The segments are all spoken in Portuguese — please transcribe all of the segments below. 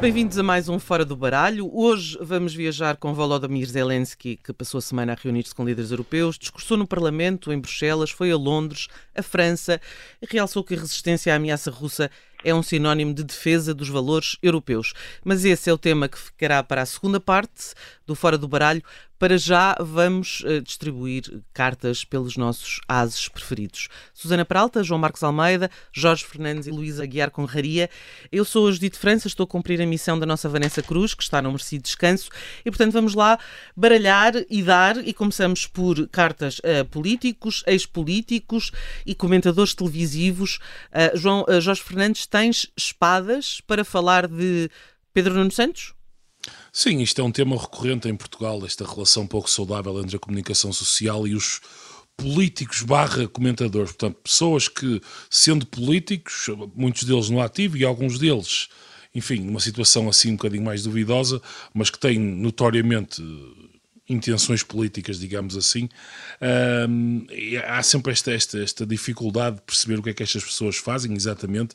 Bem-vindos a mais um Fora do Baralho. Hoje vamos viajar com Volodymyr Zelensky, que passou a semana a reunir-se com líderes europeus, discursou no Parlamento, em Bruxelas, foi a Londres, a França, e realçou que a resistência à ameaça russa é um sinónimo de defesa dos valores europeus. Mas esse é o tema que ficará para a segunda parte do Fora do Baralho. Para já vamos uh, distribuir cartas pelos nossos ases preferidos. Susana Peralta, João Marcos Almeida, Jorge Fernandes e Luísa Aguiar Conraria. Eu sou a Judite França, estou a cumprir a missão da nossa Vanessa Cruz, que está no merecido descanso, e portanto vamos lá baralhar e dar, e começamos por cartas a políticos, ex-políticos e comentadores televisivos. Uh, João, uh, Jorge Fernandes, tens espadas para falar de Pedro Nuno Santos? Sim, isto é um tema recorrente em Portugal, esta relação pouco saudável entre a comunicação social e os políticos barra comentadores, portanto, pessoas que, sendo políticos, muitos deles no ativo e alguns deles, enfim, numa situação assim um bocadinho mais duvidosa, mas que têm notoriamente intenções políticas, digamos assim, um, há sempre esta, esta, esta dificuldade de perceber o que é que estas pessoas fazem exatamente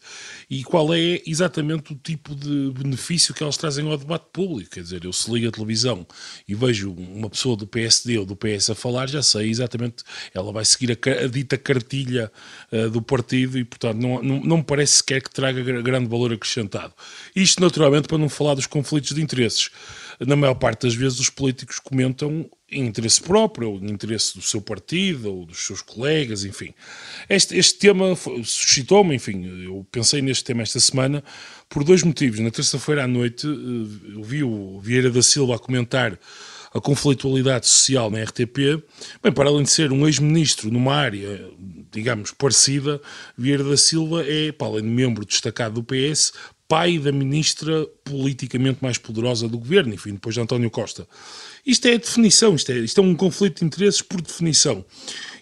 e qual é exatamente o tipo de benefício que elas trazem ao debate público. Quer dizer, eu se ligo a televisão e vejo uma pessoa do PSD ou do PS a falar, já sei exatamente, ela vai seguir a, a dita cartilha uh, do partido e, portanto, não, não, não me parece sequer que traga grande valor acrescentado. Isto, naturalmente, para não falar dos conflitos de interesses na maior parte das vezes os políticos comentam em interesse próprio, ou em interesse do seu partido, ou dos seus colegas, enfim. Este, este tema suscitou-me, enfim, eu pensei neste tema esta semana por dois motivos. Na terça-feira à noite eh, eu vi o Vieira da Silva a comentar a conflitualidade social na RTP, bem, para além de ser um ex-ministro numa área, digamos, parecida, Vieira da Silva é, para além de membro destacado do PS, pai da ministra politicamente mais poderosa do governo, enfim, depois de António Costa. Isto é a definição, isto é, isto é um conflito de interesses por definição.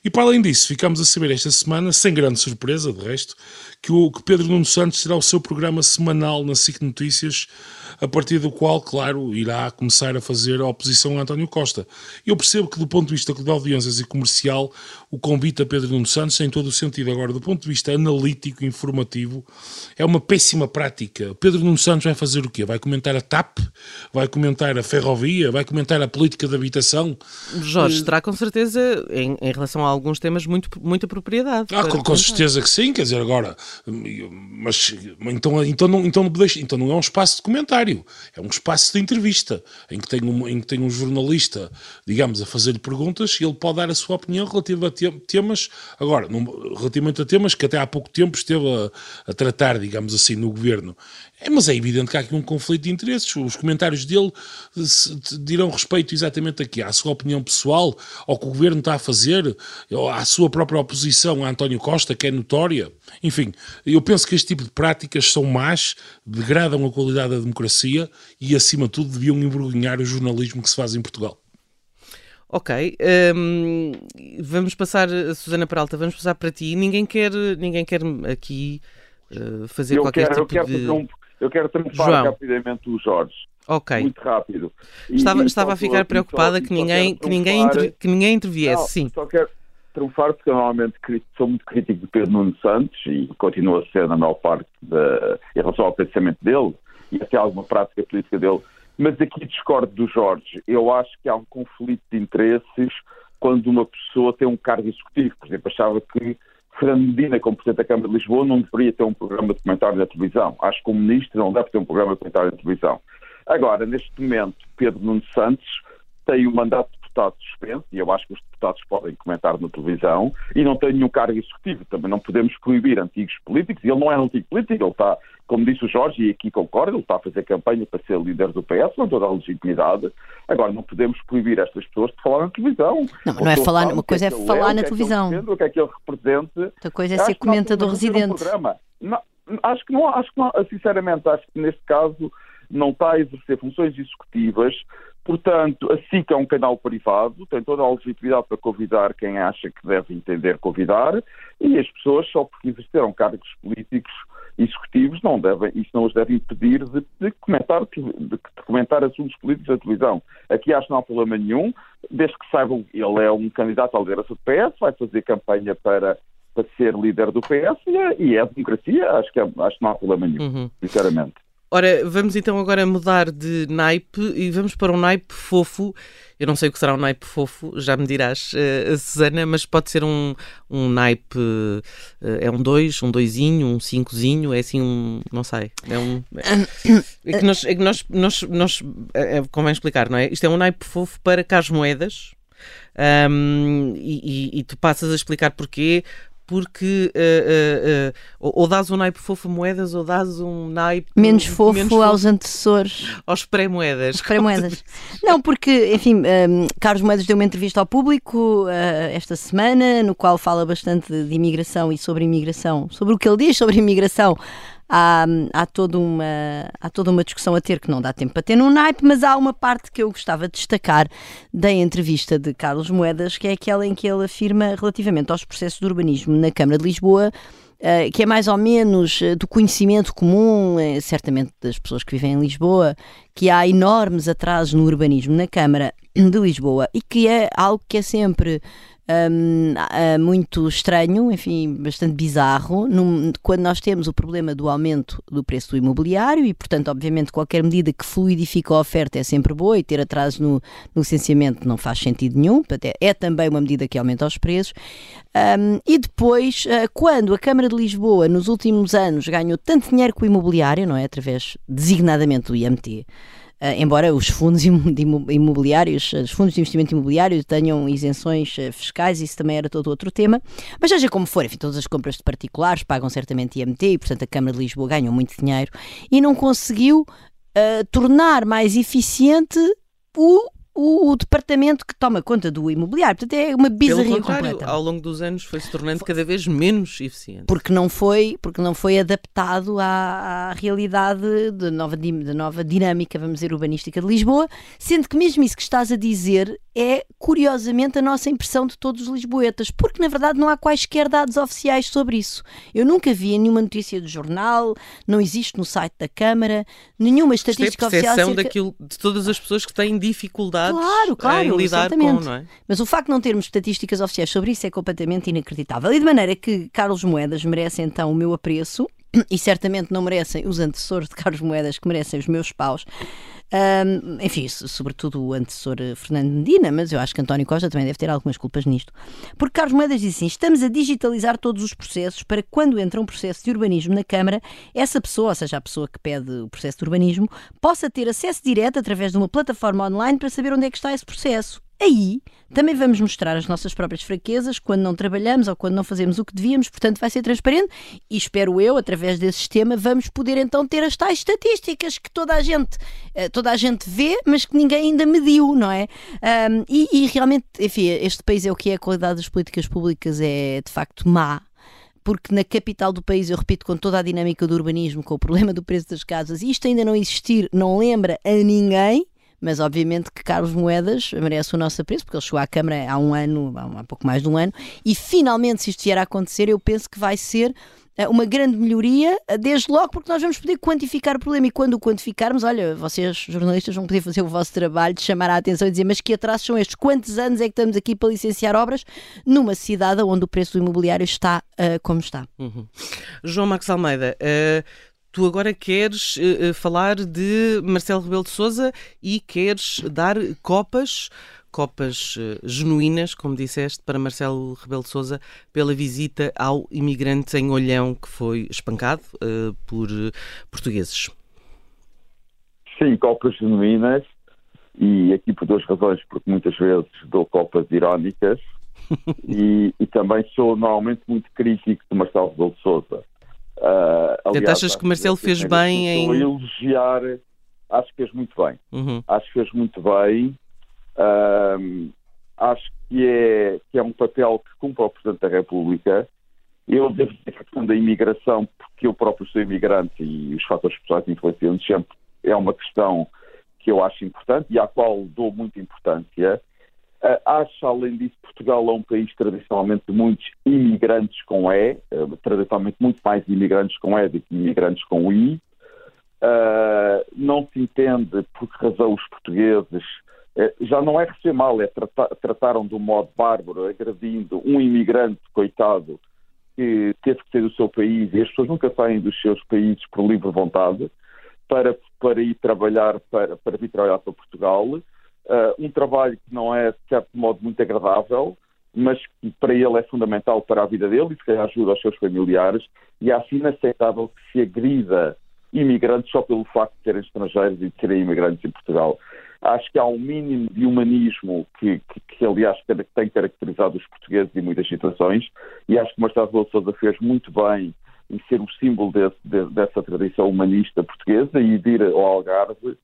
E para além disso, ficamos a saber esta semana, sem grande surpresa, de resto, que, o, que Pedro Nuno Santos terá o seu programa semanal na SIC Notícias a partir do qual, claro, irá começar a fazer a oposição a António Costa. Eu percebo que, do ponto de vista de audiências e comercial, o convite a Pedro Nuno Santos tem todo o sentido. Agora, do ponto de vista analítico, informativo, é uma péssima prática. Pedro Nuno Santos vai fazer o quê? Vai comentar a TAP? Vai comentar a ferrovia? Vai comentar a política de habitação? Jorge, uh, terá com certeza, em, em, relação a alguns temas, muito, muita propriedade. Ah, com, com, certeza que sim, quer dizer, agora, mas então, então, não, então, não, então não é um espaço de comentário é um espaço de entrevista em que tem um, em que tem um jornalista, digamos, a fazer-lhe perguntas e ele pode dar a sua opinião relativa a temas, agora, num, relativamente a temas que até há pouco tempo esteve a, a tratar, digamos assim, no governo. É, mas é evidente que há aqui um conflito de interesses. Os comentários dele dirão respeito exatamente aqui à sua opinião pessoal, ao que o governo está a fazer, à sua própria oposição a António Costa, que é notória. Enfim, eu penso que este tipo de práticas são más, degradam a qualidade da democracia e, acima de tudo, deviam envergonhar o jornalismo que se faz em Portugal. Ok, um, vamos passar, Susana Peralta, vamos passar para ti. Ninguém quer, ninguém quer aqui uh, fazer eu qualquer quero, tipo eu de... Um, eu quero trunfar rapidamente o Jorge. Ok. Muito rápido. E, estava, e estava a ficar preocupada que ninguém, que, ninguém que ninguém interviesse, não, sim. Só quero, trunfar, porque eu normalmente sou muito crítico de Pedro Nuno Santos e continuo a ser na maior parte da, em relação ao pensamento dele e até alguma prática política dele. Mas aqui discordo do Jorge. Eu acho que há um conflito de interesses quando uma pessoa tem um cargo executivo. Por exemplo, achava que Fernando Medina, como Presidente da Câmara de Lisboa, não deveria ter um programa de comentário na televisão. Acho que o Ministro não deve ter um programa de comentário na televisão. Agora, neste momento, Pedro Nuno Santos tem o mandato deputado suspenso, e eu acho que os deputados podem comentar na televisão, e não tem nenhum cargo executivo. Também não podemos proibir antigos políticos, e ele não é um antigo político, ele está, como disse o Jorge, e aqui concordo, ele está a fazer campanha para ser líder do PS, com toda a legitimidade. Agora, não podemos proibir estas pessoas de falar na televisão. Não, não é falar, uma coisa é, é falar é, na televisão. O que é que ele representa. Outra coisa é ser comentador residente. Não, acho que não, acho que não, sinceramente, acho que neste caso não está a exercer funções executivas Portanto, a SIC é um canal privado, tem toda a legitimidade para convidar quem acha que deve entender convidar, e as pessoas, só porque exerceram cargos políticos executivos, não devem, isso não os deve impedir de, de, comentar, de, de, comentar assuntos políticos na televisão. Aqui acho que não há problema nenhum, desde que saibam, ele é um candidato à liderança do PS, vai fazer campanha para, para ser líder do PS, e é, e é democracia, acho que, é, acho que não há problema nenhum, uhum. sinceramente. Ora, vamos então agora mudar de naipe e vamos para um naipe fofo. Eu não sei o que será um naipe fofo, já me dirás, uh, Susana, mas pode ser um, um naipe. Uh, é um 2, um 2, um 5, é assim um. Não sei. É um. É, que nós. É que nós, nós, nós é, convém explicar, não é? Isto é um naipe fofo para Carlos Moedas. Um, e, e, e, tu passas a explicar porquê, porque uh, uh, uh, ou dás um naipe fofo a moedas ou dás um naipe menos fofo, menos fofo aos antecessores. aos pré-moedas. Pré-moedas. Não porque enfim um, Carlos Moedas deu uma entrevista ao público esta semana no qual fala bastante de imigração e sobre imigração sobre o que ele diz sobre imigração há, há, toda uma, há toda uma discussão a ter que não dá tempo para ter num naipe, mas há uma parte que eu gostava de destacar da entrevista de Carlos Moedas, que é aquela em que ele afirma relativamente aos processos de urbanismo na Câmara de Lisboa. Uh, que é mais ou menos uh, do conhecimento comum, uh, certamente das pessoas que vivem em Lisboa, que há enormes atrasos no urbanismo na Câmara de Lisboa e que é algo que é sempre um, muito estranho, enfim, bastante bizarro, num, quando nós temos o problema do aumento do preço do imobiliário e, portanto, obviamente, qualquer medida que fluidifica a oferta é sempre boa e ter atraso no, no licenciamento não faz sentido nenhum, portanto, é, é também uma medida que aumenta os preços. Um, e depois, uh, quando a Câmara de Lisboa, nos últimos anos, ganhou tanto dinheiro com o imobiliário, não é? Através, designadamente, do IMT, embora os fundos imobiliários, os fundos de investimento imobiliário tenham isenções uh, fiscais, isso também era todo outro tema. Mas seja como for, enfim, todas as compras de particulares pagam certamente IMT e, portanto, a Câmara de Lisboa ganha muito dinheiro e não conseguiu uh, tornar mais eficiente o o, departamento que toma conta do imobiliário. Portanto, é uma bizarria completa. Ao longo dos anos foi se tornando cada vez menos eficiente. Porque não foi, porque não foi adaptado à, à realidade de nova, de nova dinâmica, vamos dizer, urbanística de Lisboa, sendo que mesmo isso que estás a dizer é, curiosamente, a nossa impressão de todos os lisboetas, porque na verdade não há quaisquer dados oficiais sobre isso. Eu nunca vi nenhuma notícia do jornal, não existe no site da Câmara, nenhuma estatística Isto é oficial. Acerca... daquilo de todas as pessoas que têm dificuldades claro, claro, em lidar exatamente. com, não é? Mas o facto de não termos estatísticas oficiais sobre isso é completamente inacreditável. E de maneira que Carlos Moedas merece então o meu apreço e certamente não merecem os antecessores de Carlos Moedas que merecem os meus paus. Um, enfim, sobretudo o antecessor eh, Fernando Medina, mas eu acho que António Costa também deve ter algumas culpas nisto. Porque Carlos Moedas diz assim: estamos a digitalizar todos os processos para que, quando entra um processo de urbanismo na Câmara, essa pessoa, ou seja, a pessoa que pede o processo de urbanismo, possa ter acesso direto através de uma plataforma online para saber onde é que está esse processo. Aí também vamos mostrar as nossas próprias fraquezas quando não trabalhamos ou quando não fazemos o que devíamos, portanto vai ser transparente e espero eu, através desse sistema, vamos poder então ter as tais estatísticas que toda a gente, eh, toda a gente vê, mas que ninguém ainda mediu, não é? Um, e, e realmente, enfim, este país é o que é, a qualidade das políticas públicas é de facto má porque na capital do país, eu repito, com toda a dinâmica do urbanismo, com o problema do preço das casas, isto ainda não existir, não lembra a ninguém, mas obviamente que Carlos Moedas merece o nosso apreço, porque ele chegou à Câmara há um ano, há pouco mais de um ano, e finalmente, se isto vier a acontecer, eu penso que vai ser eh, uma grande melhoria, eh, desde logo porque nós vamos poder quantificar o problema e quando o quantificarmos, olha, vocês jornalistas vão poder fazer o vosso trabalho de chamar a atenção e dizer mas que atrasos são estes? Quantos anos é que estamos aqui para licenciar obras numa cidade onde o preço do imobiliário está uh, como está? Uhum. João Marcos Almeida, uh, tu agora queres uh, falar de Marcelo Rebelo de Sousa e queres dar copas, copas uh, genuínas, como disseste, para Marcelo Rebelo de Sousa pela visita ao imigrante em Olhão que foi espancado uh, por portugueses. Sim, copas genuínas e aqui por duas razões, porque muitas vezes dou copas irónicas e, e, também sou normalmente muito crítico de Marcelo Rebelo de Sousa. Uh, aliás, achas que Marcelo fez bem em. elogiar, acho que fez muito bem. Uhum. Acho que fez muito bem. Uh, acho que é, que é um papel que cumpre o Presidente da República. Eu devo dizer que a questão da imigração, porque eu próprio sou imigrante e os fatores pessoais influenciantes sempre é uma questão que eu acho importante e à qual dou muita importância. Uh, acho, além disso, Portugal é um país tradicionalmente de muitos imigrantes com E, uh, tradicionalmente muito mais imigrantes com E do que imigrantes com I. Uh, não se entende por que razão os portugueses já não é receber mal, é tratar, trataram de um modo bárbaro, agredindo um imigrante, coitado, que teve que sair do seu país e as pessoas nunca saem dos seus países por livre vontade para, para ir trabalhar para, para vir trabalhar para Portugal. Uh, um trabalho que não é, de certo modo, muito agradável, mas que para ele é fundamental para a vida dele e se ajuda aos seus familiares. E acho assim inaceitável que se agrida imigrantes só pelo facto de serem estrangeiros e de serem imigrantes em Portugal. Acho que há um mínimo de humanismo que, que, que aliás, tem caracterizado os portugueses em muitas situações e acho que Marcelo Rebelo Sousa fez muito bem em ser o símbolo desse, de, dessa tradição humanista portuguesa e de ir ao Algarve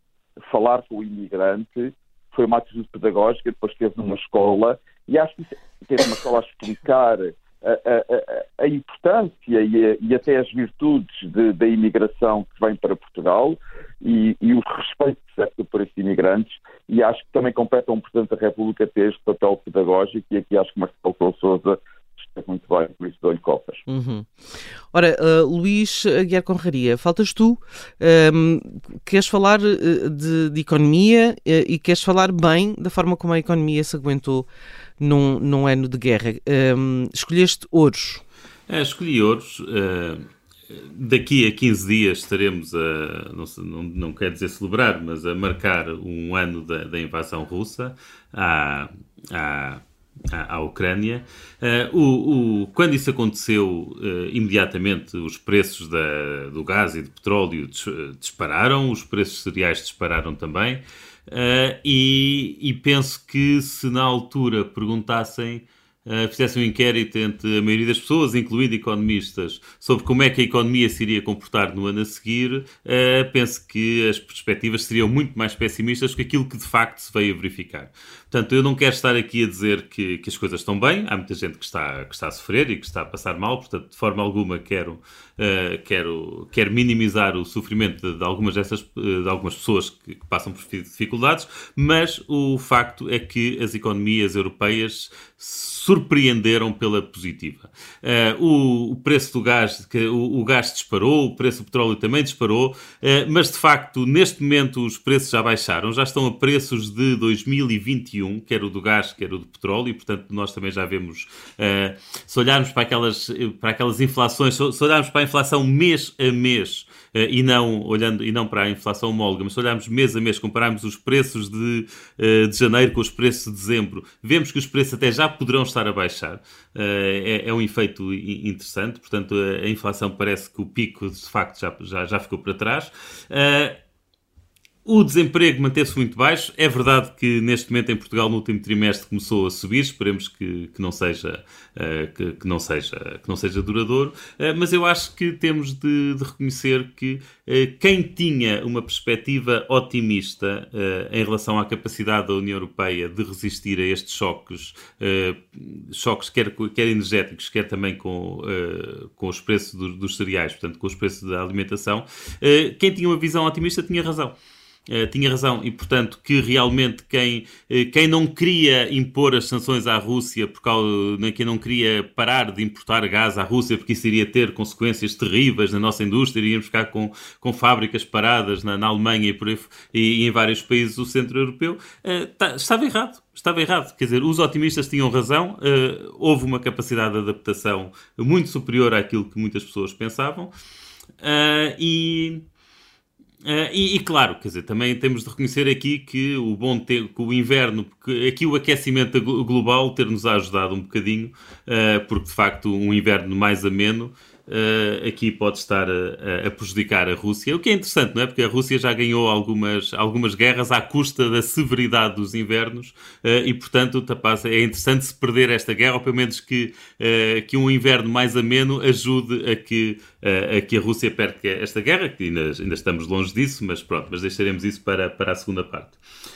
falar com o imigrante. Foi uma atitude pedagógica, depois esteve numa escola e acho que teve uma escola a explicar a, a, a, importância e, a, e, até as virtudes de, da imigração que vem para Portugal e, e o respeito serve por esses imigrantes e acho que também compete a um Presidente da República ter este papel pedagógico e aqui acho que Marcelo Souza esteve muito bem, por isso dou-lhe copas. Uhum. Ora, uh, Luís Aguiar Conraria, faltas tu, um, queres falar uh, de, de economia uh, e queres falar bem da forma como a economia se aguentou num, num ano de guerra. Um, escolheste ouros. É, escolhi ouros. Uh, daqui a 15 dias estaremos a, não, não, não quer dizer celebrar, mas a marcar um ano da, da invasão russa à, à, à Ucrânia. Uh, o, o, quando isso aconteceu, uh, imediatamente os preços da, do gás e do petróleo dispararam, os preços cereais dispararam também. Uh, e, e, penso que se na altura perguntassem, fizessem um inquérito entre a maioria das pessoas, incluindo economistas, sobre como é que a economia se iria comportar no ano a seguir, penso que as perspectivas seriam muito mais pessimistas que aquilo que de facto se veio a verificar. Portanto, eu não quero estar aqui a dizer que, que as coisas estão bem, há muita gente que está, que está a sofrer e que está a passar mal, portanto, de forma alguma quero uh, quero, quero minimizar o sofrimento de, de algumas dessas uh, de algumas pessoas que, que, passam por dificuldades, mas o facto é que as economias europeias surpreenderam pela positiva. Uh, o, o, preço do gás, que, o, o, gás disparou, o preço do petróleo também disparou, mas de facto, neste momento, os preços já baixaram, já estão a preços de 2021, quer o do gás, quer o do petróleo, e portanto nós também já vemos, se olharmos para aquelas, para aquelas inflações, se olharmos para a inflação mês a mês uh, e não olhando e não para a inflação homóloga, mas se olharmos mês a mês, compararmos os preços de, uh, de janeiro com os preços de dezembro, vemos que os preços até já poderão estar a baixar. Uh, é, é, um efeito interessante, portanto, a, a, inflação parece que o pico de facto já, já, já ficou para trás. O desemprego manteve-se muito baixo. É verdade que neste momento em Portugal, no último trimestre, começou a subir. Esperemos que, que não, seja, uh, que, que, não seja, que não seja duradouro. Uh, mas eu acho que temos de, de reconhecer que uh, quem tinha uma perspectiva otimista em relação à capacidade da União Europeia de resistir a estes choques, choques quer, quer energéticos, quer também com, com os preços dos, dos cereais, portanto, com os preços da alimentação, quem tinha uma visão otimista tinha razão. Uh, tinha razão e, portanto, que realmente quem, uh, quem não queria impor as sanções à Rússia, por causa, né, quem não queria parar de importar gás à Rússia, porque isso iria ter consequências terríveis na nossa indústria, iríamos ficar com, com fábricas paradas na, na Alemanha e, por aí, e, em vários países do centro europeu, uh, tá, estava errado. Estava errado, quer dizer, os otimistas tinham razão, houve uma capacidade de adaptação muito superior àquilo que muitas pessoas pensavam, e, Uh, e, e, claro, quer dizer, também temos de reconhecer aqui que o bom tempo, que o inverno, que aqui o aquecimento global ter-nos ajudado um bocadinho, uh, porque de facto um inverno mais ameno uh, aqui pode estar a, a, prejudicar a Rússia, o que é interessante, não é? Porque a Rússia já ganhou algumas, algumas guerras à custa da severidade dos invernos uh, e, portanto, é interessante se perder esta guerra, ou pelo menos que, uh, que um inverno mais ameno ajude a que, a que a Rússia perca esta guerra, que ainda, ainda estamos longe disso, mas pronto, mas deixaremos isso para, para a segunda parte.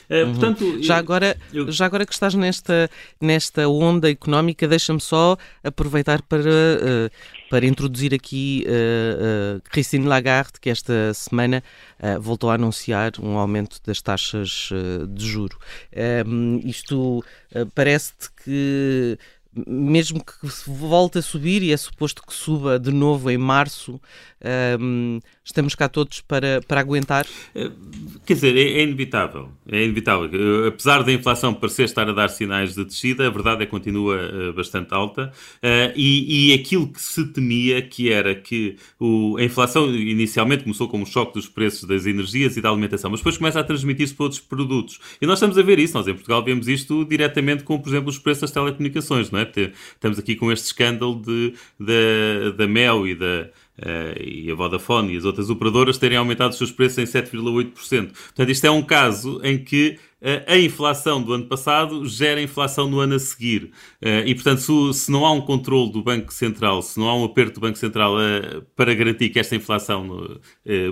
Uhum. Portanto, já, agora, eu... já agora que estás nesta, nesta onda económica, deixa-me só aproveitar para para introduzir aqui uh, uh, Christine Lagarde, que esta semana uh, voltou a anunciar um aumento das taxas de juro. Um, isto parece-te que mesmo que volte a subir, e é suposto que suba de novo em março, um, estamos cá todos para, para aguentar? Eh, quer dizer, é, é, inevitável. É inevitável. Eh, apesar da inflação parecer estar a dar sinais de descida, a verdade é que continua uh, bastante alta. E, e aquilo que se temia, que era que o, a inflação inicialmente começou como um choque dos preços das energias e da alimentação, mas depois começa a transmitir-se para outros produtos. E nós estamos a ver isso. Nós em Portugal vemos isto diretamente com, por exemplo, os preços das telecomunicações. Não é? Estamos aqui com este escândalo de, de da Mel e da e a Vodafone e as outras operadoras terem aumentado os seus preços em 7,8%. Portanto, isto é um caso em que uh, a inflação do ano passado gera inflação no ano a seguir. Uh, e, portanto, se, não há um controle do Banco Central, se não há um aperto do Banco Central para garantir que esta inflação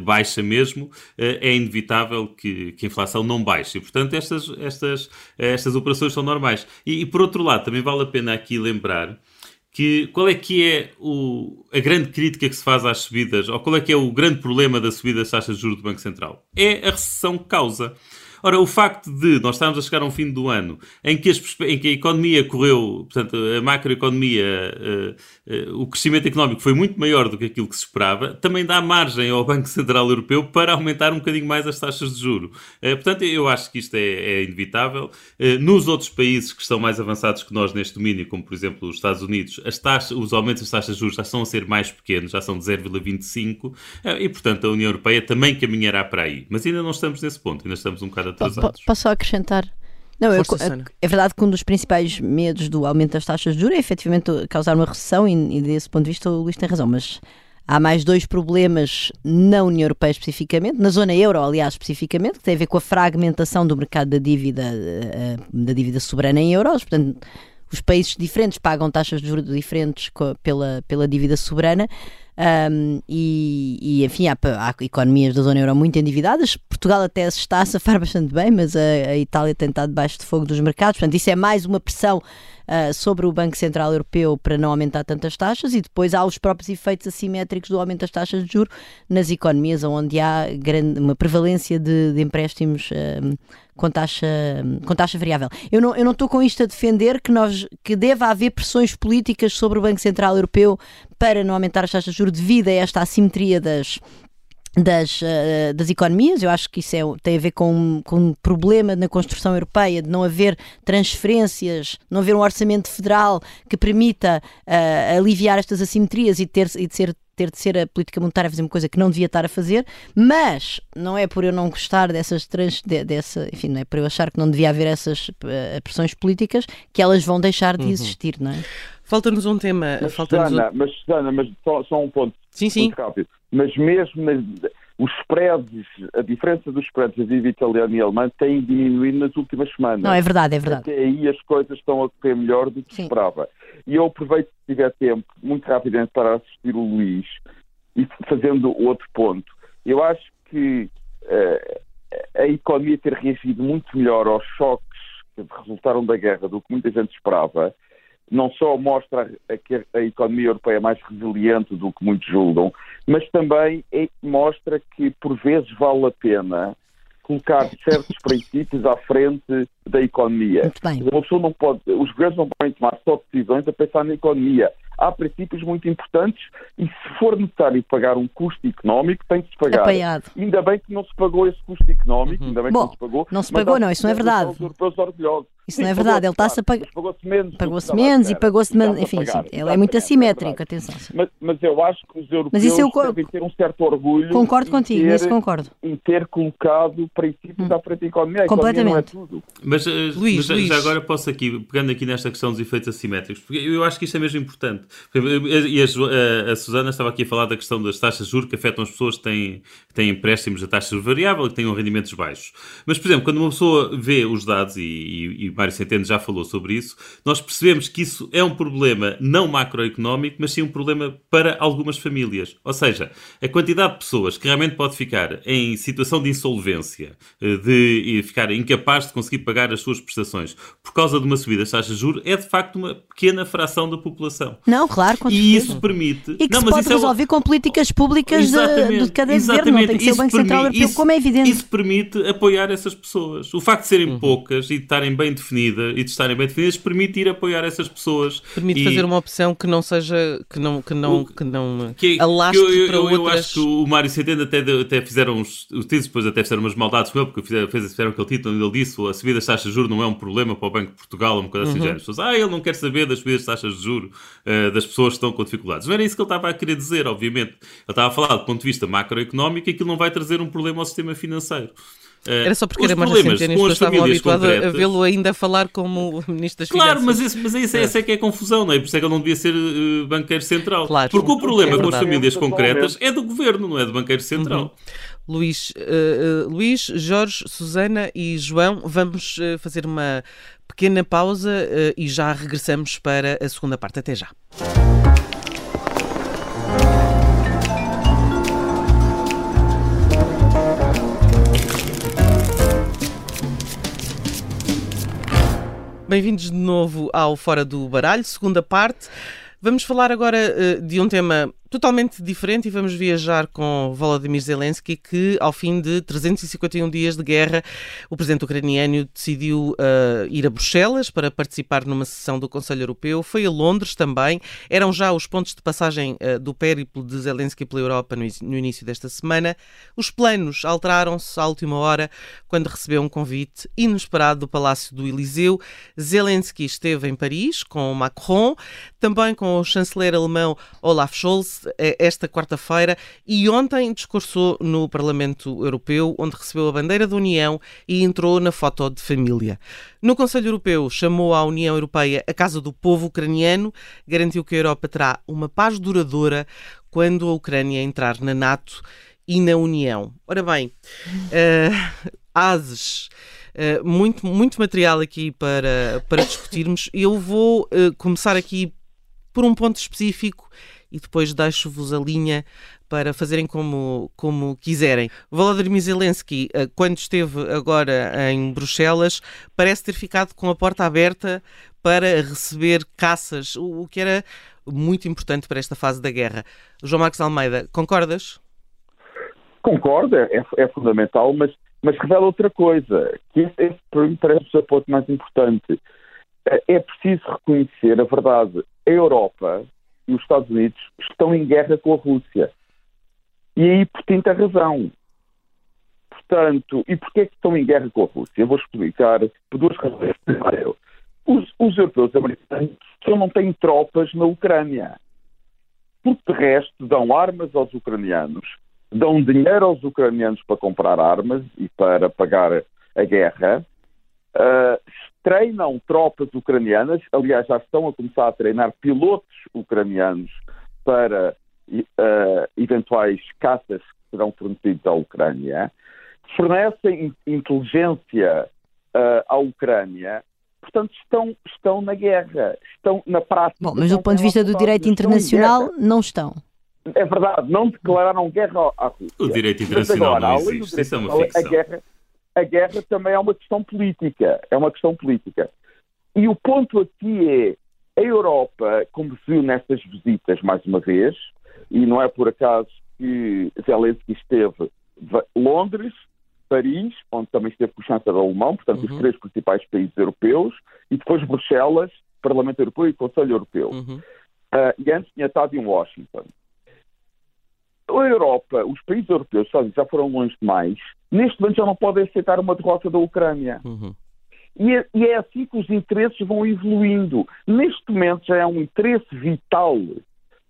baixa mesmo, é inevitável que, a inflação não baixe. E, portanto, estas, estas, estas operações são normais. E, por outro lado, também vale a pena aqui lembrar que qual é que é o, a grande crítica que se faz às subidas, ou qual é que é o grande problema da subida das taxas de juros do Banco Central? É a recessão causa. Ora, o facto de nós estarmos a chegar a um fim do ano em que, as, em que a economia correu, portanto, a macroeconomia, uh, uh, o crescimento económico foi muito maior do que aquilo que se esperava, também dá margem ao Banco Central Europeu para aumentar um bocadinho mais as taxas de juro. Uh, portanto, eu acho que isto é, é inevitável. nos outros países que estão mais avançados que nós neste domínio, como por exemplo os Estados Unidos, as taxas, os aumentos das taxas de juros já estão a ser mais pequenos, já são de 0,25 e, portanto, a União Europeia também caminhará para aí. Mas ainda não estamos nesse ponto, ainda estamos um bocado atrasados. Posso só acrescentar? Não, eu, é verdade que um dos principais medos do aumento das taxas de juros é efetivamente causar uma recessão e, e desse ponto de vista o Luís tem razão, mas há mais dois problemas na União Europeia especificamente, na zona euro, aliás, especificamente, que tem a ver com a fragmentação do mercado da dívida, eh, da dívida soberana em euros, portanto, os países diferentes pagam taxas de juros diferentes pela, pela dívida soberana. Um, e, e, enfim, há, há, economias da zona euro muito endividadas. Portugal até se está a safar bastante bem, mas a, a Itália tem estado debaixo de fogo dos mercados. Portanto, isso é mais uma pressão uh, sobre o Banco Central Europeu para não aumentar tantas taxas. E depois há os próprios efeitos assimétricos do aumento das taxas de juros nas economias onde há grande, uma prevalência de, de empréstimos. Com taxa, com taxa variável. Eu não, eu não estou com isto a defender que, nós, que deva haver pressões políticas sobre o Banco Central Europeu para não aumentar as taxas de juros devido a esta assimetria das, das, uh, das economias. Eu acho que isso é, tem a ver com, com um problema na construção europeia de não haver transferências, não haver um orçamento federal que permita uh, aliviar estas assimetrias e, ter, e de ser ter de ser a política monetária a fazer uma coisa que não devia estar a fazer, mas não é por eu não gostar dessas trans, de, dessa, enfim, não é por eu achar que não devia haver essas uh, pressões políticas que elas vão deixar de uhum. existir, não é? Falta-nos um tema. Mas, falta Susana, um... mas, Susana, mas só, só, um ponto. Sim, sim. rápido. Mas mesmo os spreads, a diferença dos spreads da dívida italiana e alemã tem diminuído nas últimas semanas. Não, é verdade, é verdade. Até aí as coisas estão a correr melhor do que se esperava. E eu aproveito, se tiver tempo, muito rapidamente para assistir o Luís e fazendo outro ponto. Eu acho que uh, a economia ter reagido muito melhor aos choques que resultaram da guerra do que muita gente esperava, não só mostra que a economia europeia é mais resiliente do que muitos julgam, mas também é, mostra que por vezes vale a pena colocar certos princípios à frente da economia. Muito bem. Uma pessoa não pode, os governos não podem tomar só decisões a pensar na economia há princípios muito importantes e se for necessário pagar um custo económico, tem que se pagar. Ainda bem que não se pagou esse custo económico, uhum. ainda bem Bom, que não se pagou. Não se pagou, não, isso não é verdade. Isso Sim, não é verdade, ele está-se a pagar. Pagou-se menos. Pagou-se menos e pagou-se menos. Enfim, sim, ele é muito assimétrico, atenção. Mas, mas, eu acho que os europeus mas eu... devem ter um certo orgulho. Concordo contigo, ter, nisso concordo. Em ter colocado princípios hum. à frente da economia. A Completamente. Economia é mas, uh, Luís, mas Luís. já agora posso aqui, pegando aqui nesta questão dos efeitos assimétricos, porque eu acho que isto é mesmo importante. E a, a, Susana estava aqui a falar da questão das taxas de juros que afetam as pessoas que têm, que têm empréstimos a taxa variável e que tenham rendimentos baixos. Mas, por exemplo, quando uma pessoa vê os dados, e, e, e Mário Centeno já falou sobre isso, nós percebemos que isso é um problema não macroeconómico, mas sim um problema para algumas famílias. Ou seja, a quantidade de pessoas que realmente pode ficar em situação de insolvência, eh, de ficar incapaz de conseguir pagar as suas prestações por causa de uma subida das taxas de juros, é de facto uma pequena fração da população. Não, claro, com E isso permite. E que não, se pode resolver é... com políticas públicas de, de, cada governo, não tem que ser o Banco Central Europeu, isso, como é evidente. Isso permite apoiar essas pessoas. O facto de serem uhum. poucas e de estarem bem definidas definida e de estarem bem definidas, permite ir apoiar essas pessoas. Permite e... fazer uma opção que não seja, que não, que não, que não que, alastre eu, eu, para eu, outras... Eu acho que o Mário Centeno até, até fizeram os, os títulos, depois até fizeram umas maldades com ele, porque fizeram, fizeram aquele título onde ele disse a subida das taxas de juros não é um problema para o Banco de Portugal, uma coisa assim, uhum. as pessoas, ah, ele não quer saber das subidas de taxas de juros uh, das pessoas que estão com dificuldades. Não era isso que ele estava a querer dizer, obviamente. Ele estava a falar do ponto de vista macroeconómico e aquilo não vai trazer um problema ao sistema financeiro. Uh, era só porque era mais recente as estavam habituados a vê-lo ainda falar como Ministro das claro, Finanças. Claro, mas, esse, mas esse, é. essa é que é a confusão, não é? Por isso é que ele não devia ser uh, banqueiro central. Claro, porque o problema é com as famílias concretas é do governo, não é do banqueiro central. Uhum. Luís, uh, Luís, Jorge, Susana e João, vamos fazer uma pequena pausa e já regressamos para a segunda parte. Até já. Bem-vindos de novo ao Fora do Baralho, segunda parte. Vamos falar agora uh, de um tema totalmente diferente e vamos viajar com Volodymyr Zelensky, que ao fim de 351 dias de guerra, o presidente ucraniano decidiu uh, ir a Bruxelas para participar numa sessão do Conselho Europeu. Foi a Londres também. Eram já os pontos de passagem uh, do périplo de Zelensky pela Europa no, no início desta semana. Os planos alteraram-se à última hora quando recebeu um convite inesperado do Palácio do Eliseu. Zelensky esteve em Paris com Macron, também com o chanceler alemão Olaf Scholz esta quarta-feira e ontem discursou no Parlamento Europeu, onde recebeu a bandeira da União e entrou na foto de família. No Conselho Europeu, chamou a União Europeia a casa do povo ucraniano, garantiu que a Europa terá uma paz duradoura quando a Ucrânia entrar na NATO e na União. Ora bem, uh, ases. Uh, muito, muito material aqui para, para discutirmos. Eu vou uh, começar aqui por um ponto específico e depois deixo-vos a linha para fazerem como, como quiserem. Volodymyr Zelensky, eh, quando esteve agora em Bruxelas, parece ter ficado com a porta aberta para receber caças, o que era muito importante para esta fase da guerra. João Marcos Almeida, concordas? Concordo, é, é fundamental, mas, mas revela outra coisa, que esse, esse para mim parece o ponto mais importante. É, é preciso reconhecer a verdade. A Europa e os Estados Unidos estão em guerra com a Rússia. E aí Putin tem razão. Portanto, e porquê é que estão em guerra com a Rússia? Eu vou explicar por duas razões. Primeiro, os, os europeus americanos só não têm tropas na Ucrânia. Porque de resto dão armas aos ucranianos, dão dinheiro aos ucranianos para comprar armas e para pagar a guerra, uh, treinam tropas ucranianas, aliás, já estão a começar a treinar pilotos ucranianos para uh, eventuais caças que serão fornecidos à Ucrânia, fornecem inteligência uh, à Ucrânia, portanto, estão, estão na guerra, estão na prática. Bom, mas do ponto de vista do direito internacional, não estão. É verdade, não declararam guerra à Rússia. O direito internacional agora, não existe, isso é uma ficção. A guerra, a guerra também é uma questão política. É uma questão política. E o ponto aqui é a Europa, como se viu nestas visitas mais uma vez, e não é por acaso que Zelensky esteve Londres, Paris, onde também esteve com o chanceler alemão, portanto, uhum. os três principais países europeus, e depois Bruxelas, Parlamento Europeu e Conselho Europeu. Uhum. Uh, e antes tinha estado em Washington. A Europa, os países europeus, já foram longe demais neste momento já não podem aceitar uma derrota da Ucrânia. Uhum. E é, e é, assim que os interesses vão evoluindo. Neste momento já é um interesse vital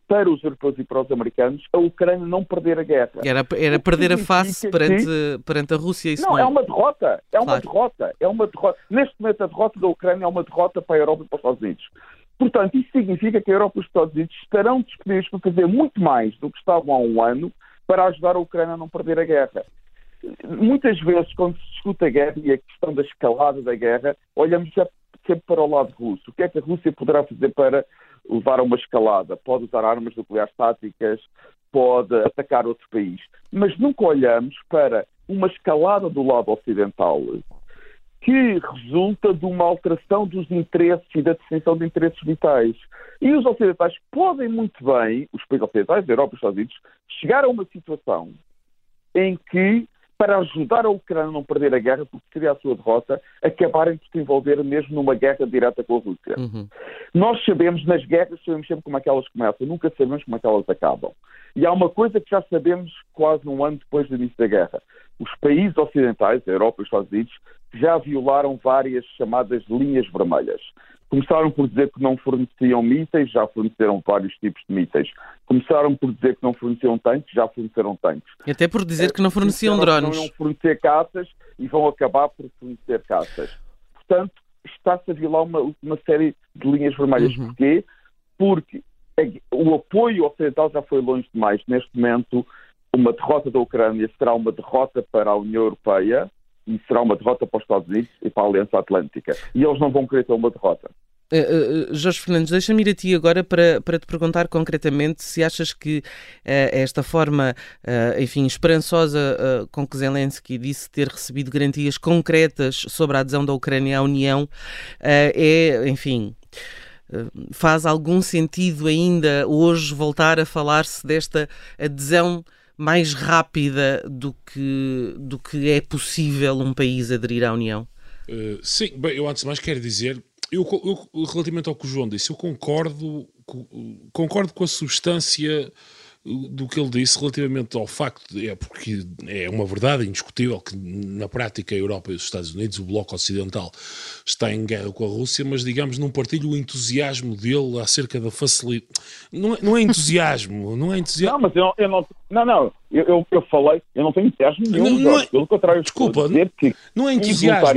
para os europeus e para os americanos a Ucrânia não perder a guerra. Era, era perder a face perante, perante a Rússia. Isso não, não é? é uma derrota. É claro. uma derrota. É uma derrota. Neste momento a derrota da Ucrânia é uma derrota para a Europa e para os Estados Unidos. Portanto, isso significa que a Europa e os Estados Unidos estarão disponíveis para fazer muito mais do que estavam há um ano para ajudar a Ucrânia a não perder a guerra muitas vezes, quando se discute a guerra e a questão da escalada da guerra, olhamos sempre para o lado russo. O que é que a Rússia poderá fazer para levar a uma escalada? Pode usar armas nucleares táticas, pode atacar outro país. Mas nunca olhamos para uma escalada do lado ocidental que resulta de uma alteração dos interesses e da definição de interesses vitais. E os ocidentais podem muito bem, os países ocidentais, a Europa e os Estados Unidos, chegar a uma situação em que para ajudar a Ucrânia a não perder a guerra, porque seria a sua derrota, acabarem por se envolver mesmo numa guerra direta com a Rússia. Uhum. Nós sabemos, nas guerras, sabemos sempre como é que elas começam, nunca sabemos como é que elas acabam. E há uma coisa que já sabemos quase um ano depois do início da guerra. Os países ocidentais, a Europa e os Estados Unidos, já violaram várias chamadas linhas vermelhas. Começaram por dizer que não forneciam mísseis, já forneceram vários tipos de mísseis. Começaram por dizer que não forneciam tanques, já forneceram tanques. Até por dizer que não forneciam drones. Que não iam fornecer caças e vão acabar por fornecer caças. Portanto, está-se a violar uma, uma série de linhas vermelhas. Uhum. Porquê? Porque o apoio ocidental já foi longe demais. Neste momento, uma derrota da Ucrânia será uma derrota para a União Europeia e será uma derrota para os Estados Unidos e para a Aliança Atlântica. E eles não vão querer ter uma derrota. Uh, uh, Jorge Fernandes, deixa-me ir a ti agora para, para te perguntar concretamente se achas que uh, esta forma, enfim, esperançosa com que Zelensky disse ter recebido garantias concretas sobre a adesão da Ucrânia à União é, enfim, faz algum sentido ainda hoje voltar a falar-se desta adesão mais rápida do que, do que é possível um país aderir à União? Uh, sim, bem, eu antes de mais quero dizer, eu, eu, relativamente ao que o João disse, eu concordo, concordo com a substância do que ele disse relativamente ao facto, de, é porque é uma verdade indiscutível que na prática a Europa e os Estados Unidos, o Bloco Ocidental, está em guerra com a Rússia, mas digamos não partilho o entusiasmo dele acerca da facilidade. Não, é, não é entusiasmo, não é entusiasmo. Não, mas eu, eu não. Não, não, eu, eu, eu, falei, eu não tenho entusiasmo nenhum, não, não é, pelo contrário, desculpa, que, não é entusiasmo.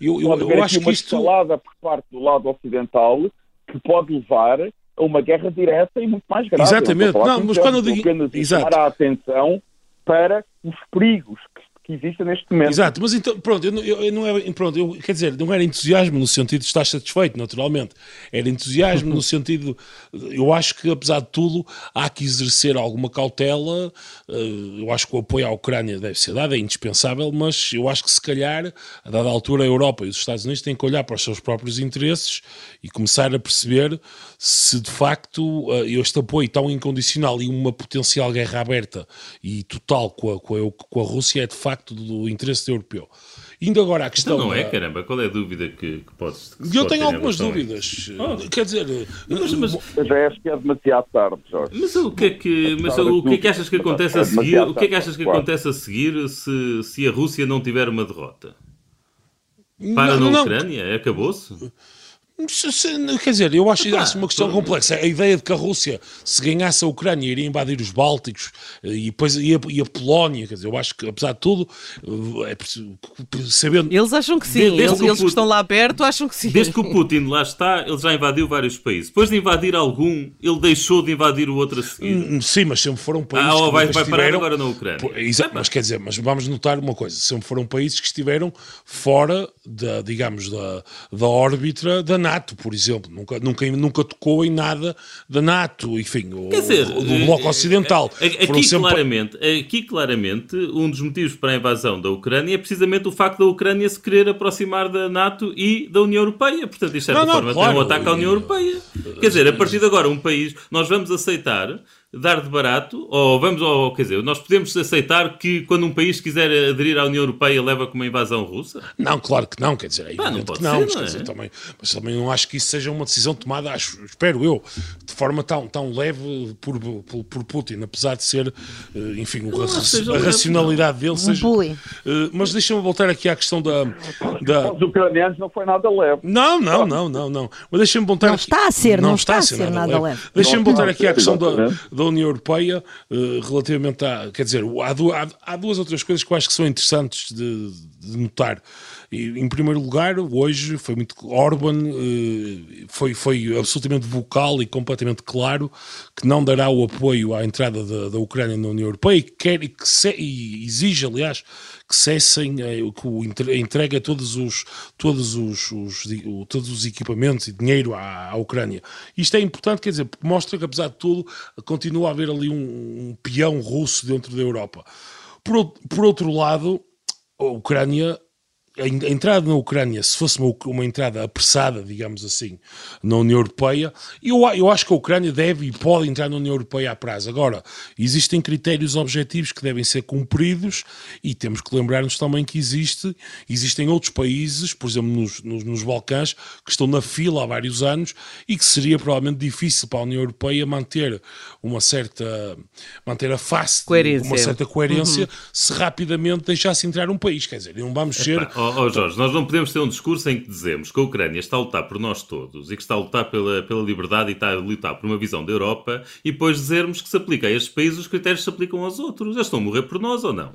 Eu, eu, eu, eu acho que isto. escalada por parte do lado ocidental que pode levar uma guerra direta e muito mais grave. Exatamente. Não, mas quando eu digo... apenas Exato. a atenção para os perigos que que existe neste momento. Exato, mas então, pronto, eu, eu, eu não era, pronto, eu, quer dizer, não era entusiasmo no sentido de estar satisfeito, naturalmente. Era entusiasmo no sentido, eu acho que apesar de tudo, há que exercer alguma cautela. Eh, eu acho que o apoio à Ucrânia deve ser dado, é indispensável, mas eu acho que se calhar, a dada altura, a Europa e os Estados Unidos têm que olhar para os seus próprios interesses e começar a perceber se de facto eh, este apoio tão incondicional e uma potencial guerra aberta e total com a, com a, com a Rússia é de facto do interesse europeu. Indo agora à questão. Então não é, caramba, qual é a dúvida que, que podes. Que eu tenho algumas dúvidas. Oh. Quer dizer. Mas, mas, mas já acho que é demasiado tarde, Jorge. Mas o que é que, mas o que, é que achas que acontece a é seguir? O que é que achas que acontece a seguir se, se a Rússia não tiver uma derrota? Para não, na Ucrânia? Acabou-se? Quer dizer, eu acho, acho uma questão complexa. A ideia de que a Rússia, se ganhasse a Ucrânia, iria invadir os Bálticos eh, e depois ia, e a Polónia, quer dizer, eu acho que, apesar de tudo, eh, é sabendo. Eles acham que sim, desde, eles, eles que estão lá perto acham que sim. Desde que o Putin lá está, ele já invadiu vários países. Depois de invadir algum, ele deixou de invadir o outro a seguir. Hum, sim, mas sempre foram países. Ah, que vai, vai parar estiveram... agora na Ucrânia. Exato, mas quer dizer, mas vamos notar uma coisa: sempre foram países que estiveram fora da, digamos, da, da órbita da NATO, por exemplo nunca, nunca, nunca tocou em nada da NATO, enfim, dizer, do Bloco eh, Ocidental. Aqui, sempre... claramente, aqui claramente, um dos motivos para a invasão da Ucrânia é precisamente o facto da Ucrânia se querer aproximar da NATO e da União Europeia. Portanto, de certa não, não, forma, claro. tem um ataque à União Europeia. Quer dizer, a partir de agora, um país, nós vamos aceitar dar de barato, ou vamos, ou, quer dizer, nós podemos aceitar que quando um país quiser aderir à União Europeia leva com uma invasão russa? não, claro que não, quer dizer, é não, pode não, ser, não é? dizer, também, mas também não acho que isso seja uma decisão tomada, acho, espero eu, de forma tão, tão leve por, por, por Putin, apesar de ser, eh, enfim, a, a racionalidade dele seja... Uh, mas deixa-me voltar aqui à questão da... da... Os ucranianos não foi nada leve. Não, não, não, não, não. Mas deixa-me voltar... Não aqui... está a ser, não, não está, está, a ser, nada, nada leve. leve. Deixa-me voltar aqui à questão da, da da União Europeia uh, relativamente a. Quer dizer, há, há, há, duas outras coisas que eu acho que são interessantes de, de notar. Em primeiro lugar, hoje foi muito. Orban uh, foi, foi absolutamente vocal e completamente claro que não dará o apoio à entrada da, da Ucrânia na União Europeia e, quer, e, que se, e exige, aliás, que cessem eh, a entrega todos os, todos os, os, todos os equipamentos e dinheiro à, à, Ucrânia. Isto é importante, quer dizer, porque mostra que, apesar de tudo, continua a haver ali um, um peão russo dentro da Europa. Por, por outro lado, a Ucrânia a entrada na Ucrânia, se fosse uma, uma, entrada apressada, digamos assim, na União Europeia, eu, eu acho que a Ucrânia deve e pode entrar na União Europeia a prazo. Agora, existem critérios objetivos que devem ser cumpridos e temos que lembrar-nos também que existe, existem outros países, por exemplo, nos, nos, nos, Balcãs, que estão na fila há vários anos e que seria provavelmente difícil para a União Europeia manter uma certa, manter a face, coerência. uma certa coerência, uhum. se rapidamente deixasse entrar um país. Quer dizer, não vamos ser... Epá, oh, oh, Jorge, nós não podemos ter um discurso em que dizemos que a Ucrânia está a lutar por nós todos e que está a lutar pela, pela liberdade e está a lutar por uma visão da Europa e depois dizermos que se aplica a estes países os critérios se aplicam aos outros. Eles estão a morrer por nós ou não?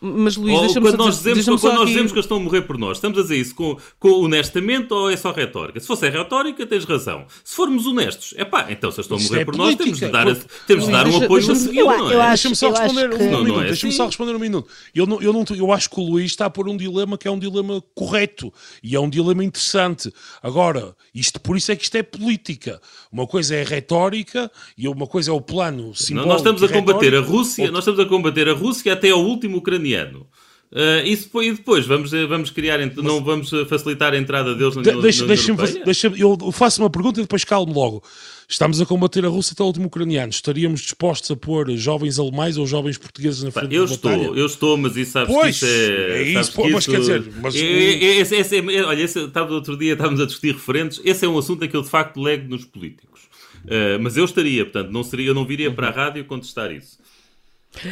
Mas Luís, deixa-me quando, nós dizemos, quando nós dizemos que eles estão a morrer por nós, estamos a dizer isso com, com honestamente ou é só retórica? Se fosse retórica, tens razão. Se formos honestos, é pá, então se eles estão a morrer é por política, nós, temos de dar, a, temos de dar um apoio a seguir, não é? Deixa-me só responder um minuto. É Deixa-me só assim? responder um minuto. Eu, não, eu, não, eu acho que o Luís está a pôr um dilema que é um dilema correto e é um dilema interessante. Agora, isto, por isso é que isto é política. Uma coisa é retórica e uma coisa é o plano simbólico. Nós estamos a combater a Rússia, nós estamos a combater a Rússia até ao último ucraniano. Uh, isso foi, e depois vamos, eh, vamos criar, Mas, não vamos eh, facilitar a entrada deles na, de, deixa, deixa deixa Eu faço uma pergunta e depois calmo logo. Estamos a combater a Rússia até o último ucraniano. Estaríamos dispostos a pôr jovens alemães ou jovens portugueses na frente eu da estou, batalha? Eu estou, mas isso sabes pois, que isso é... é isso, pô, mas isso, quer dizer... Mas, é, é, esse, esse é, olha, esse, estava outro dia, estávamos a discutir referentes. Esse é um assunto em que eu de facto lego nos políticos. Uh, mas eu estaria, portanto, não, seria, eu não viria para a rádio contestar isso.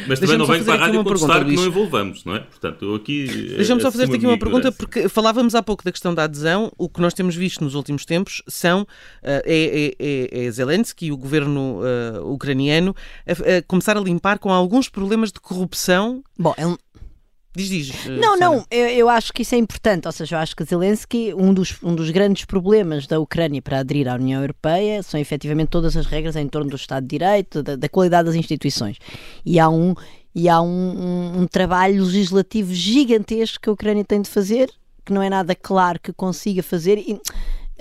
Mas também não venho para a rádio contestar que não envolvamos, não é? Portanto, eu aqui. Deixa-me só fazer-te aqui uma pergunta, porque falávamos há pouco da questão da adesão. O que nós temos visto nos últimos tempos são uh, é, é, é, Zelensky e o governo uh, ucraniano a, a, começar a limpar com alguns problemas de corrupção. Bom, é um, Diz, diz. Não, não, eu, eu, acho que isso é importante. Ou seja, eu acho que Zelensky, um dos, um dos grandes problemas da Ucrânia para aderir à União Europeia são efetivamente todas as regras em torno do Estado de Direito, da, da qualidade das instituições. E há um. E há um, um, um trabalho legislativo gigantesco que a Ucrânia tem de fazer, que não é nada claro que consiga fazer. E,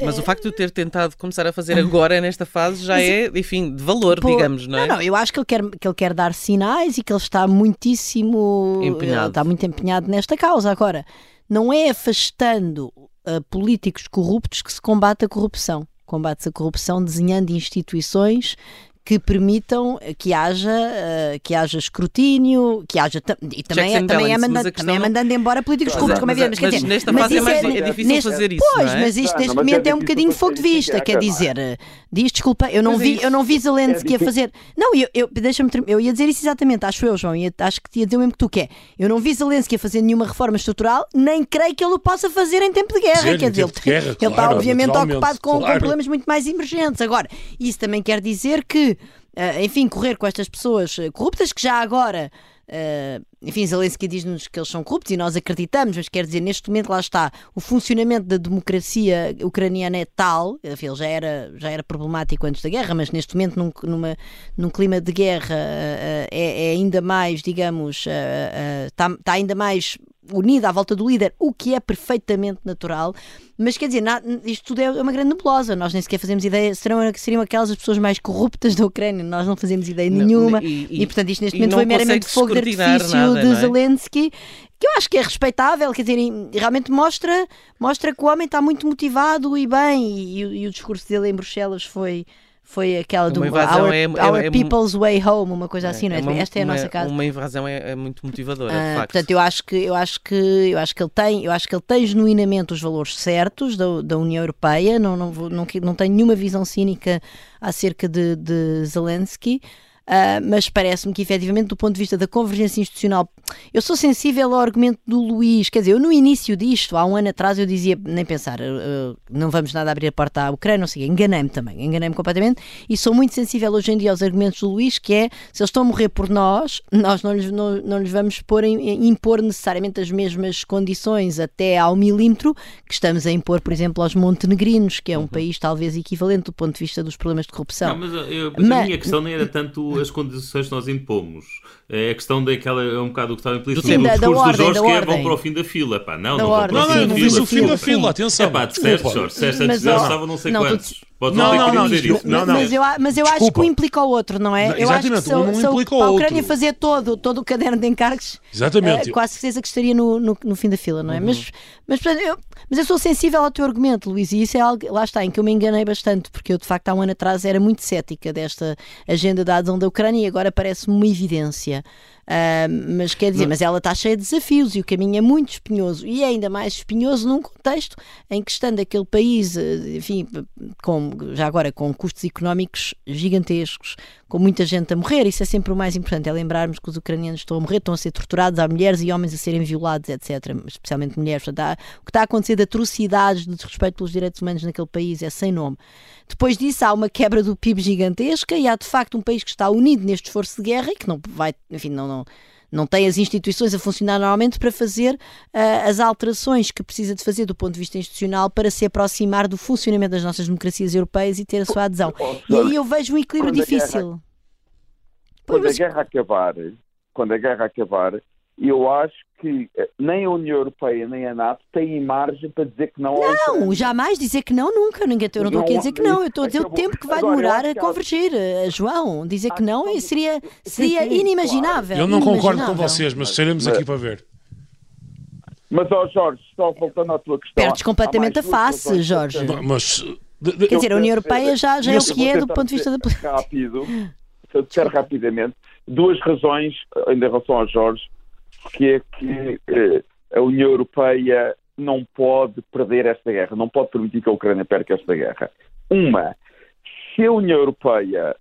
mas o facto de ter tentado começar a fazer agora, nesta fase, já é, enfim, de valor, Pô, digamos, não é? Não, não, eu acho que ele, quer, que ele quer dar sinais e que ele está muitíssimo empenhado. está muito empenhado nesta causa. Agora, não é afastando uh, políticos corruptos que se combate a corrupção. Combate-se a corrupção desenhando instituições que permitam que haja, uh, que haja escrutínio, que haja e também, é, também, é mandando, também é mandando embora políticos corruptos, como é evidente. Mas, mas, nesta fase é, mais, é, é difícil neste, fazer isso. Pois, é? mas isto neste momento é um bocadinho fogo de vista, quer dizer, diz desculpa, eu não vi, eu não vi Zelensky a fazer. Não, eu, eu deixa-me eu ia dizer isso exatamente, acho eu, João, e acho que te ia dizer o mesmo que tu quer. Eu não vi Zelensky a fazer nenhuma reforma estrutural, nem creio que ele o possa fazer em tempo de guerra, quer dizer, ele, está obviamente ocupado com, com problemas muito mais emergentes. Agora, isso também quer dizer que uh, enfim, correr com estas pessoas eh, corruptas que já agora. Uh, enfim, Zelensky diz-nos que eles são corruptos e nós acreditamos, mas quer dizer, neste momento lá está, o funcionamento da democracia ucraniana é tal, enfim, ele já era, já era problemático antes da guerra, mas neste momento num, numa, num clima de guerra é, é, ainda mais, digamos, está uh, tá ainda mais unida à volta do líder, o que é perfeitamente natural. Mas quer dizer, isto tudo é uma grande nebulosa. Nós nem sequer fazemos ideia, serão, seriam aquelas as pessoas mais corruptas da Ucrânia. Nós não fazemos ideia não, nenhuma. E, e, e, portanto, isto neste momento foi meramente fogo de artifício nada, de é? Zelensky, que eu acho que é respeitável. Quer dizer, realmente mostra, mostra que o homem está muito motivado e bem. E, e o discurso dele em Bruxelas foi foi aquela do Our, é, our é, People's Way Home, uma coisa é, assim, não é? Uma, Esta é a nossa casa. Uma invasão é, é muito motivadora, ah, de facto. Portanto, eu acho que eu acho que eu acho que ele tem, eu acho que ele tem genuinamente os valores certos da, da União Europeia, não não, não, não, não tenho nenhuma visão cínica acerca de, de Zelensky. Uh, mas parece-me que efetivamente do ponto de vista da convergência institucional eu sou sensível ao argumento do Luís, quer dizer, eu no início disto, há um ano atrás eu dizia, nem pensar uh, não vamos nada abrir a porta à Ucrânia, não sei, enganei-me também, enganei-me completamente e sou muito sensível hoje em dia aos argumentos do Luís, que é, se eles estão a morrer por nós, nós não lhes, não, não lhes vamos pôr impor necessariamente as mesmas condições até ao milímetro que estamos a impor, por exemplo, aos montenegrinos, que é um uhum. país talvez equivalente do ponto de vista dos problemas de corrupção. Não, mas, eu, mas, mas a minha questão não era tanto as condições que nós impomos. É a questão daquela, é um bocado o que estava implícito no discurso do Jorge, que é vão para o fim da fila. Pá, não, da não ordem, vão para o fim não. Não, não, não disse o fim da fila, atenção. É pá, disseste, Jorge, disseste antes deles estavam não sei não, quantos. Pode Não, não, não, dizer isso. não, não. Mas eu, mas eu acho que um implica o outro, não é? Eu acho que se, um se, implica o a outro. Ucrânia fazer todo, todo o caderno de encargos, Exatamente. eh, quase certeza que estaria no, no, no fim da fila, não é? Uhum. Mas, mas, eu, mas eu sou sensível ao teu argumento, Luís, e isso é algo, lá está, em que eu me enganei bastante, porque eu de facto há um ano atrás era muito cética desta agenda da adesão da Ucrânia e agora parece-me uma evidência. Ah, mas quer dizer, mas ela está cheia de desafios e o caminho é muito espinhoso. E é ainda mais espinhoso num contexto em que estando aquele país, eh, enfim, com, já agora com custos económicos gigantescos, com muita gente a morrer, isso é sempre o mais importante, é lembrarmos que os ucranianos estão a morrer, estão a ser torturados, há mulheres e homens a serem violados, etc., especialmente mulheres. Portanto, há- o que está a acontecer de atrocidades, de desrespeito pelos direitos humanos naquele país é sem nome. Depois disso há uma quebra do PIB gigantesca e há de facto um país que está unido neste esforço de guerra e que não vai, enfim, não, não, não tem as instituições a funcionar normalmente para fazer ah, as alterações que precisa de fazer do ponto de vista institucional para se aproximar do funcionamento das nossas democracias europeias e ter a sua adesão. E aí eu vejo um equilíbrio Quando a guerra- difícil. Pois, Quando a mas- guerra acabar, quando a guerra acabar, eu acho que eh, nem a União Europeia nem a NATO têm margem para dizer que não Não, jamais dizer que não, nunca. Ninguém, eu não estou aqui a dizer que não. Eu estou a dizer o tempo que vai Agora, demorar a há- convergir. eh, João, dizer que não eh, seria, seria inimaginável. Eu não concordo com vocês, mas estaremos aqui para ver. Mas, ó Jorge, só voltando à tua questão. Perdes completamente a face, Jorge. Mas. de- de- Quer dizer, a União Europeia já, já é o que é do ponto de vista da política. Rápido, se eu disser rapidamente, duas razões ainda em relação ao Jorge, que é que eh, a União Europeia não pode perder esta guerra, não pode permitir que a Ucrânia perca esta guerra. Uma, se a União Europeia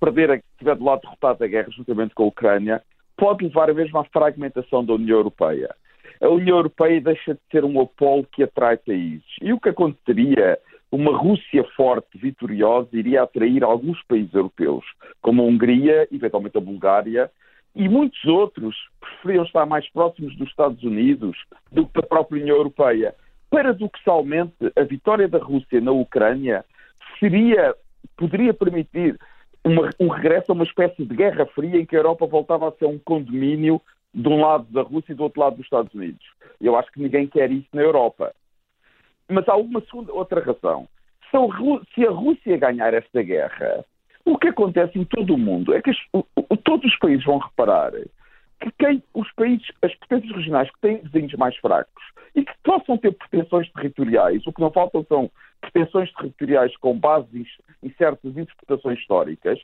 perder, estiver do lado derrotado da guerra, juntamente com a Ucrânia, pode levar mesmo à fragmentação da União Europeia. A União Europeia deixa de ser um apolo que atrai países. E o que aconteceria? Uma Rússia forte, vitoriosa, iria atrair alguns países europeus, como a Hungria, eventualmente a Bulgária, e muitos outros preferiam estar mais próximos dos Estados Unidos do que da própria União Europeia. Paradoxalmente, a vitória da Rússia na Ucrânia seria, poderia permitir uma- um regresso a uma espécie de guerra fria em que a Europa voltava a ser um condomínio de um lado da Rússia e do outro lado dos Estados Unidos. Eu acho que ninguém quer isso na Europa. Mas há uma segunda, outra razão. Se a, Rússia ganhar esta guerra, o que acontece em todo o mundo é que as- o- o- todos os países vão reparar que quem, os países, as potências regionais que têm vizinhos mais fracos e que possam ter pretensões territoriais, o que não faltam são pretensões territoriais com base em, certas interpretações históricas,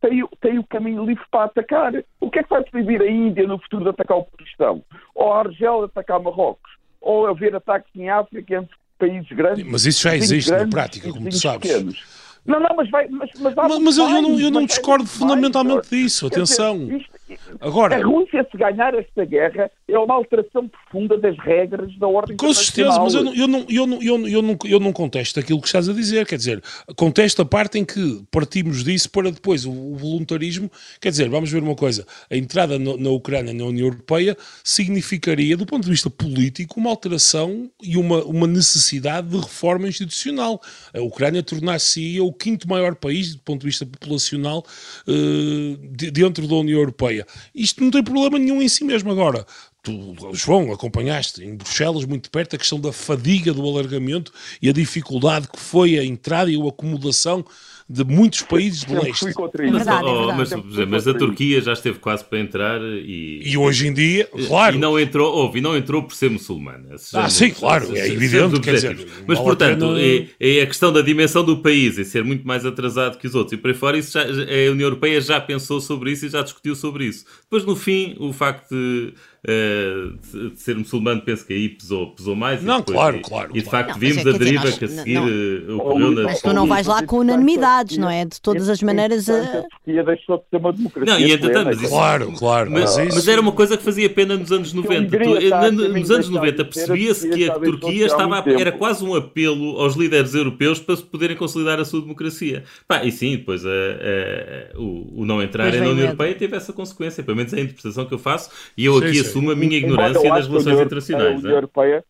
tem, o- tem o caminho livre para atacar. O que é que vai proibir a Índia no futuro de atacar o Paquistão? Ou a Argélia de atacar Marrocos? Ou haver ataques em África entre países grandes? Mas isso já existe na grandes prática, e como tu sabes. pequenos? Não, não, mas vai. Mas, mas, Mas, mas eu, eu não, eu não vai discordo fundamentalmente disso. Quer dizer, Atenção. isto- Agora, a Rússia, se ganhar esta guerra, é uma alteração profunda das regras da ordem Com certeza, mas eu não, eu, não, eu, não, eu, não, eu, não, eu não contesto aquilo que estás a dizer. Quer dizer, contesto a parte em que partimos disso para depois o, o voluntarismo. Quer dizer, vamos ver uma coisa: a entrada no- na Ucrânia na União Europeia significaria, do ponto de vista político, uma alteração e uma, uma necessidade de reforma institucional. A Ucrânia tornar-se o quinto maior país, do ponto de vista populacional, eh, de- dentro da União Europeia. Isto não tem problema nenhum em si mesmo. Agora, tu, João, acompanhaste em Bruxelas muito perto a questão da fadiga do alargamento e a dificuldade que foi a entrada e a acomodação de muitos países do leste. É verdade, é verdade. mas, mas, a. Turquia já esteve quase para entrar e. E hoje em dia, claro, E não entrou, houve, e não entrou por ser muçulmana. Ah, sim, claro, é evidente, quer dizer. Mas, portanto, pena- é, é a questão da dimensão do país e ser muito mais atrasado que os outros. E por aí fora, isso já- a União Europeia já pensou sobre isso e já discutiu sobre isso. Depois, no fim, o facto de, eh, de- de ser muçulmano, penso que aí pesou, pesou mais. e Não, depois- claro, e, claro, E de claro. facto, Não, vimos é, a dizer, deriva nós- que a não- seguir não. eh, ocorreu na. Mas tu não vais lá com unanimidades, não é? De todas as maneiras. A. Turquia deixou de ser uma democracia. Não, e entretanto, mas isso- Claro, claro. Mas, Mas, isso, mas era uma coisa que fazia pena nos anos 90. Hungria caminho nos anos deixar 90 de ser, a percebia-se que a Turquia estava a- era quase um apelo aos líderes europeus para se poderem consolidar a sua democracia. Pá, e sim, depois a- a- o, o não entrarem Pois na União medo. Europeia teve essa consequência. Pelo menos é a interpretação que eu faço e eu Sim, aqui sim. Assumo a minha ignorância a relações União- internacionais. A União né? Europeia,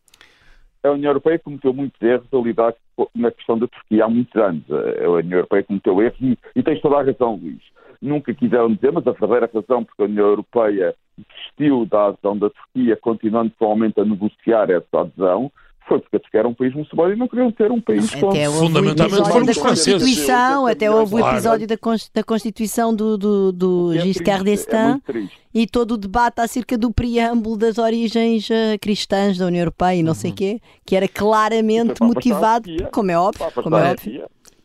a União Europeia cometeu muitos erros a lidar com- na questão da Turquia há muitos anos. A União Europeia cometeu erros e, e tens toda a razão, Luís. Nunca quiseram dizer, mas a verdadeira razão porque a União Europeia desistiu da adesão da Turquia, continuando provavelmente a negociar essa adesão, foi porque era um país muçulmano e não queriam ter um país. Até Fundamentalmente foram os franceses. Constituição, até houve o episódio da, da Constituição do, do, do É Giscard É d'Estaing triste. e todo o debate acerca do preâmbulo das origens eh, cristãs da União Europeia e não Uhum. sei o quê, que era claramente é motivado, a dia. como é óbvio, como é passar óbvio.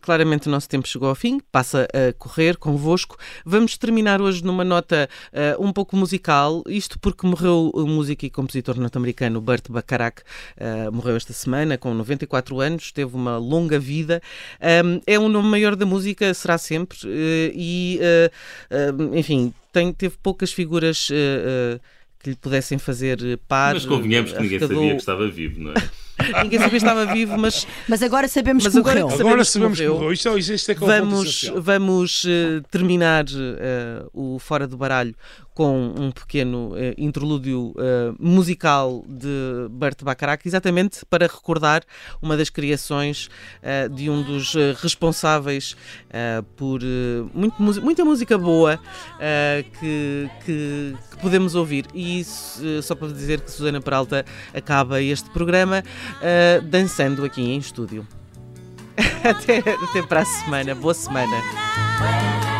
Claramente o nosso tempo chegou ao fim, passa a correr convosco. Vamos terminar hoje numa nota eh, um pouco musical, isto porque morreu o músico e compositor norte-americano Burt Bacharach, eh, morreu esta semana com 94 anos, teve uma longa vida, Um, é um nome maior da música, será sempre, eh, e enfim, tem, teve poucas figuras que lhe pudessem fazer par. Mas convenhamos que ninguém Arrecadou- sabia que estava vivo, não é? Ninguém sabia que estava vivo, mas Mas agora sabemos Mas que agora morreu. que Agora sabemos que morreu. Isto, é- isto é é o ponto Vamos, vamos eh, terminar eh, o Fora do Baralho com um pequeno eh, interlúdio eh, musical de Bert Bacharach, exatamente para recordar uma das criações eh, de um dos responsáveis por muito mu- muita música boa que, que- que podemos ouvir. E isso, só para dizer que Susana Peralta acaba este programa dançando aqui em estúdio. até, até para a semana. Boa semana.